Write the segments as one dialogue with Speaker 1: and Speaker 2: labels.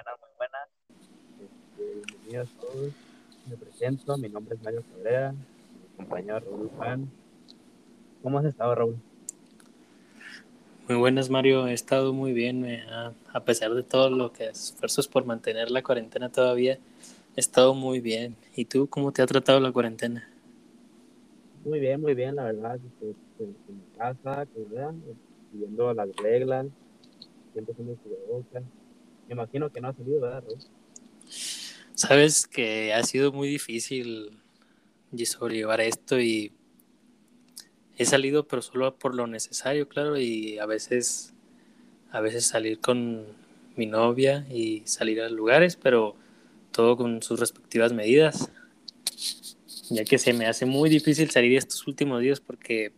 Speaker 1: buenas, muy buenas. Este, bienvenidos todos. Me presento, mi nombre es Mario Cabrera, mi compañero Raúl Juan. ¿Cómo has estado, Raúl?
Speaker 2: Muy buenas, Mario. He estado muy bien, a pesar de todo lo que esfuerzos por mantener la cuarentena todavía. He estado muy bien. ¿Y tú cómo te ha tratado la cuarentena?
Speaker 1: Muy bien, muy bien, la verdad. Este, en mi casa, ¿verdad? siguiendo las reglas, siempre siendo cubrebocas. Me imagino que no ha salido, ¿verdad?
Speaker 2: Sabes que ha sido muy difícil sobrellevar esto y he salido pero solo por lo necesario, claro, y a veces a veces salir con mi novia y salir a lugares, pero todo con sus respectivas medidas. Ya que se me hace muy difícil salir estos últimos días porque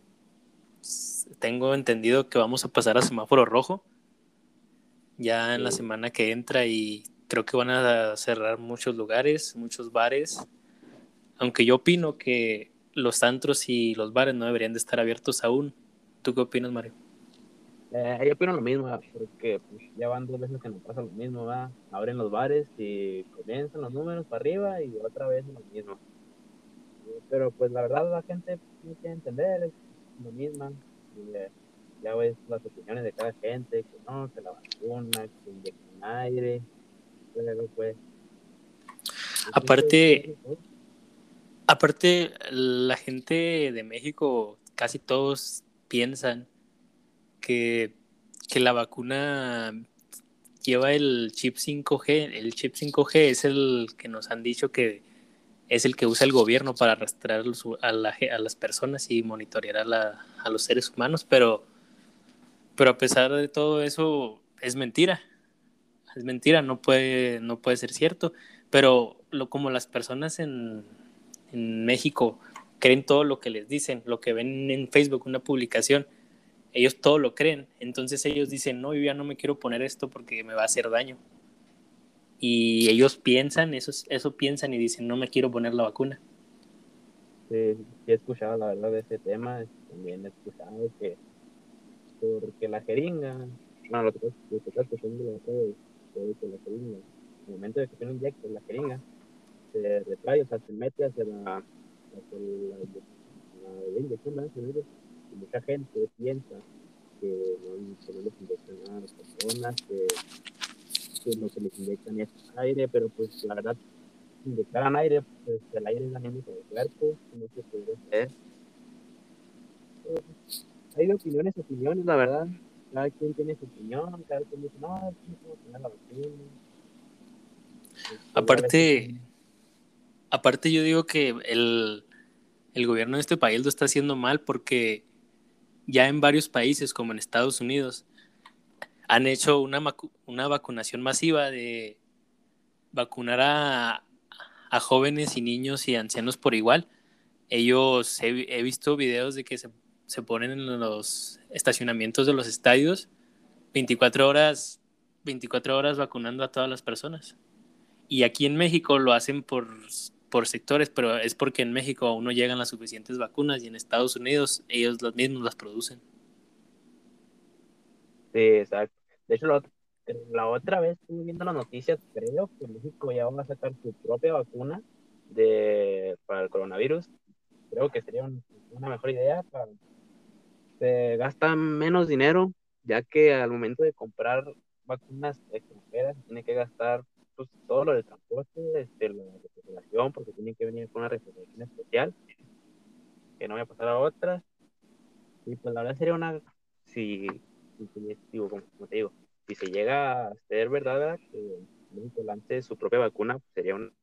Speaker 2: tengo entendido que vamos a pasar a semáforo rojo ya en la semana que entra y creo que van a cerrar muchos lugares, muchos bares. Aunque yo opino que los antros y los bares no deberían de estar abiertos aún. ¿Tú qué opinas, Mario?
Speaker 1: Eh, yo opino lo mismo, porque pues, ya van dos veces que nos pasa lo mismo, ¿va? Abren los bares y comienzan los números para arriba y otra vez lo mismo. Pero pues la verdad la gente no quiere entender, es lo mismo. Eh, ya ves las opiniones de cada gente, que no, que la vacuna, que inyectan aire, pues.
Speaker 2: Aparte, aparte, la gente de México, casi todos piensan que, que la vacuna lleva el chip 5G. El chip 5G es el que nos han dicho que es el que usa el gobierno para arrastrar a, a las personas y monitorear a, la, a los seres humanos, pero, pero a pesar de todo eso es mentira. Es mentira, no puede, no puede ser cierto. Pero lo, como las personas en, en México creen todo lo que les dicen, lo que ven en Facebook, una publicación, ellos todo lo creen. Entonces ellos dicen, no, yo ya no me quiero poner esto porque me va a hacer daño y ellos piensan, eso, eso piensan y dicen, no me quiero poner la vacuna.
Speaker 1: Sí, he escuchado la verdad de ese tema, también he escuchado que porque la jeringa, bueno, lo que estás escuchando la de la jeringa, en el momento de que se inyecta la jeringa, se retrae, o sea, se mete hacia la, hacia la, la, inyección, ¿verdad? Y mucha gente piensa que no, que no les inyectan a las personas, que que lo que les inyectan es aire, pero pues la verdad, inyectaran aire, pues el aire es la misma el cuerpo, no se puede hacer. Hay opiniones, opiniones, la verdad. Cada quien tiene su opinión, cada quien dice, no, no la vacuna.
Speaker 2: Pues, aparte, aparte yo digo que el, el gobierno de este país lo está haciendo mal porque ya en varios países, como en Estados Unidos, han hecho una, una vacunación masiva de vacunar a, a, jóvenes y niños y ancianos por igual. Ellos, he, he visto videos de que se, se, ponen en los estacionamientos de los estadios 24 horas, 24 horas vacunando a todas las personas. Y aquí en México lo hacen por, por sectores, pero es porque en México aún no llegan las suficientes vacunas y en Estados Unidos ellos los mismos las producen.
Speaker 1: Sí, exacto. De hecho, la, otra vez estuve viendo las noticias, creo que México ya va a sacar su propia vacuna de, para el coronavirus. Creo que sería una mejor idea. Para, se gasta menos dinero, ya que al momento de comprar vacunas extranjeras tiene que gastar pues, todo lo del transporte, este, la refrigeración, porque tiene que venir con una refrigeración especial, que no voy a pasar a otras. Y pues la verdad sería una, si digo, como, te digo, si se llega a ser verdad, que México lance su propia vacuna, pues, sería un...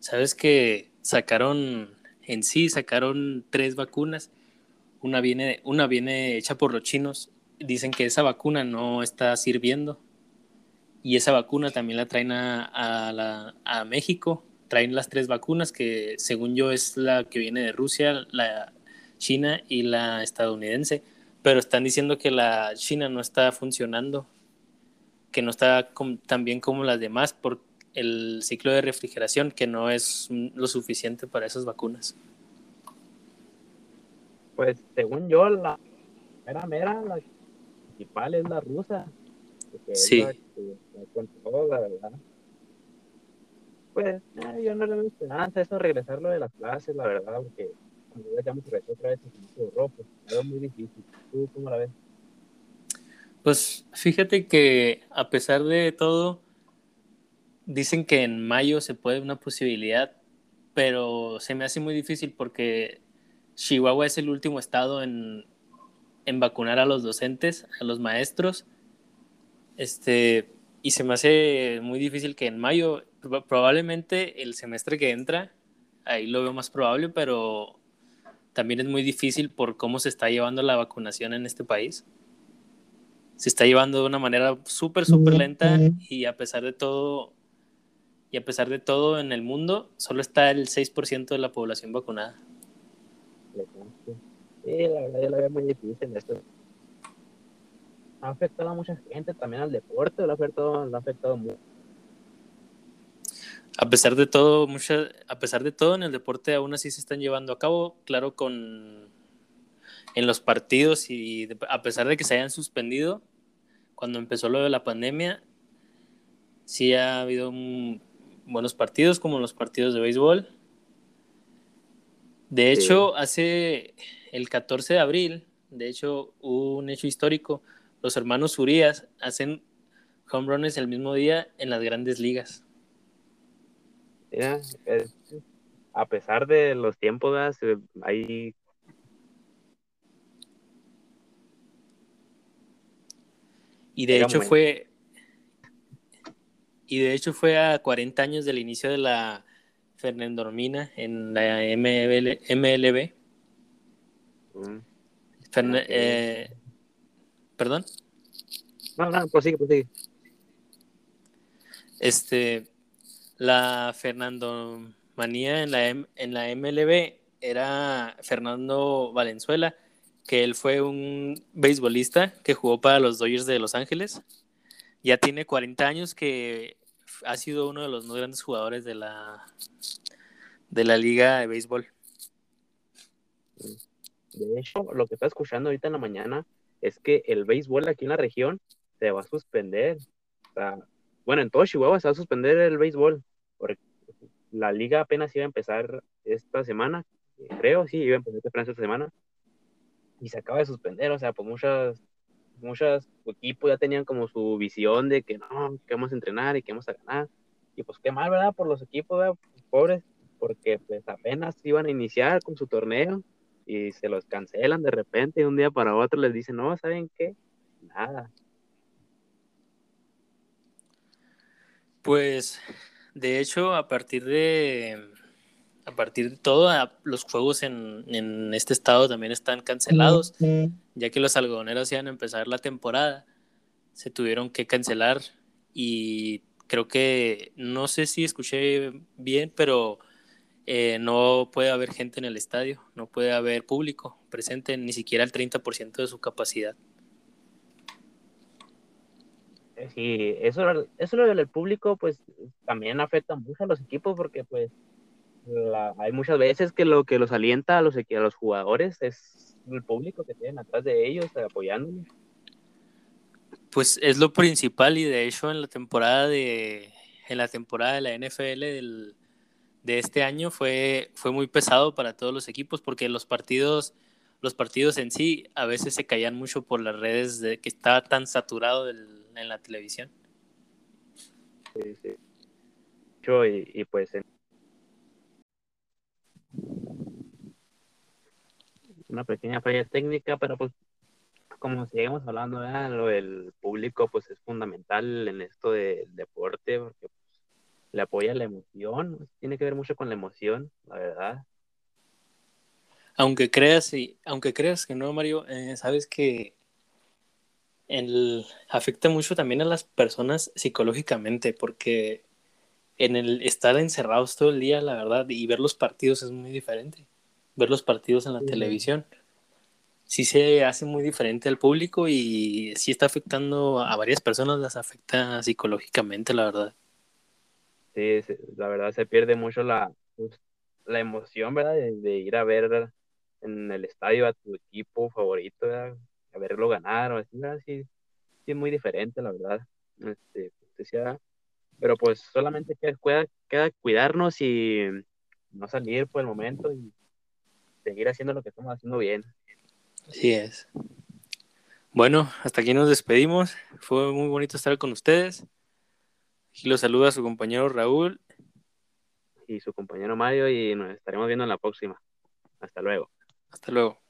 Speaker 2: Sabes que sacaron, en sí, sacaron tres vacunas. Una viene, una viene hecha por los chinos. Dicen que esa vacuna no está sirviendo. Y esa vacuna también la traen a, a, México. Traen las tres vacunas, que según yo es la que viene de Rusia, la China y la estadounidense, pero están diciendo que la China no está funcionando, que no está tan bien como las demás el ciclo de refrigeración, que no es lo suficiente para esas vacunas.
Speaker 1: Pues según yo, la mera mera, la principal es la rusa,
Speaker 2: sí.
Speaker 1: todo, la verdad. Pues eh, yo no le veo esperanza eso regresarlo de las clases, la verdad, porque cuando ya me regresó otra vez el rojo, es muy difícil. ¿Tú cómo la ves?
Speaker 2: Pues fíjate que a pesar de todo, dicen que en mayo se puede una posibilidad, pero se me hace muy difícil porque Chihuahua es el último estado en, en vacunar a los docentes, a los maestros. Este, y se me hace muy difícil que en mayo, probablemente el semestre que entra, ahí lo veo más probable, pero también es muy difícil por cómo se está llevando la vacunación en este país se está llevando de una manera súper, súper lenta y a pesar de todo, y a pesar de todo en el mundo, solo está el 6% de la población vacunada.
Speaker 1: Sí, la verdad yo la veo muy difícil esto. Ha afectado a mucha gente, también al deporte, lo ha afectado, lo ha afectado mucho.
Speaker 2: A pesar de todo, mucha, a pesar de todo, en el deporte aún así se están llevando a cabo, claro, con en los partidos y a pesar de que se hayan suspendido, cuando empezó lo de la pandemia, sí ha habido buenos partidos como los partidos de béisbol. De hecho, hace el 14 de abril, de hecho, hubo un hecho histórico. Los hermanos Urias hacen home runs el mismo día en las grandes ligas.
Speaker 1: a pesar de los tiempos, hay
Speaker 2: Y de hecho fue. Y de hecho fue a 40 años del inicio de la Fernandormina en la MLB. Mm. Eh, ¿Perdón?
Speaker 1: No, no, prosigue, prosigue.
Speaker 2: Este, la Fernandomanía en la, en la MLB era Fernando Valenzuela, que él fue un beisbolista que jugó para los Dodgers de Los Ángeles. Ya tiene 40 años que ha sido uno de los más grandes jugadores de la, de la liga de béisbol.
Speaker 1: De hecho, lo que está escuchando ahorita en la mañana es que el béisbol aquí en la región se va a suspender. bueno, en todo Chihuahua se va a suspender el béisbol, porque la liga apenas iba a empezar esta semana, creo, sí, iba a empezar esta semana, y se acaba de suspender, o sea, pues muchas, muchas equipos ya tenían como su visión de que no, que vamos a entrenar y que vamos a ganar, y pues qué mal, ¿verdad? Por los equipos, ¿verdad? pobres, porque pues apenas iban a iniciar con su torneo y se los cancelan de repente y un día para otro les dicen, no, ¿saben qué? Nada.
Speaker 2: Pues, de hecho, a partir de a partir de todo, los juegos en, este estado también están cancelados, ya que los algodoneros iban a empezar la temporada, se tuvieron que cancelar y creo que, no sé si escuché bien, pero eh, no puede haber gente en el estadio, no puede haber público presente, ni siquiera el 30% de su capacidad.
Speaker 1: Sí, eso, eso lo del público pues también afecta mucho a los equipos porque pues hay muchas veces que lo que los alienta a los, a los jugadores es el público que tienen atrás de ellos apoyándolos.
Speaker 2: Pues es lo principal y de hecho en la temporada de en la temporada de la NFL de este año fue, fue muy pesado para todos los equipos porque los partidos los partidos en sí a veces se caían mucho por las redes de que estaba tan saturado en la televisión.
Speaker 1: Sí, sí. Y, y pues en una pequeña falla técnica, pero pues como seguimos hablando, lo del público pues es fundamental en esto del deporte porque pues, le apoya la emoción, tiene que ver mucho con la emoción, la verdad.
Speaker 2: Aunque creas, y, aunque creas que no, Mario, eh, sabes que el, afecta mucho también a las personas psicológicamente, porque en el estar encerrados todo el día, la verdad, y ver los partidos es muy diferente ver los partidos en la televisión. Sí se hace muy diferente al público y sí está afectando a varias personas, las afecta psicológicamente, la verdad.
Speaker 1: Sí, la verdad se pierde mucho la, pues, la emoción, ¿verdad? De, ir a ver en el estadio a tu equipo favorito, a verlo ganar o así, ¿verdad? Sí, sí es muy diferente, la verdad. Este, decía, pero pues solamente queda, queda cuidarnos y no salir por el momento y seguir haciendo lo que estamos haciendo bien.
Speaker 2: Así es. Bueno, hasta aquí nos despedimos. Fue muy bonito estar con ustedes. Aquí los saluda su compañero Raúl.
Speaker 1: Y su compañero Mario y nos estaremos viendo en la próxima. Hasta luego.
Speaker 2: Hasta luego.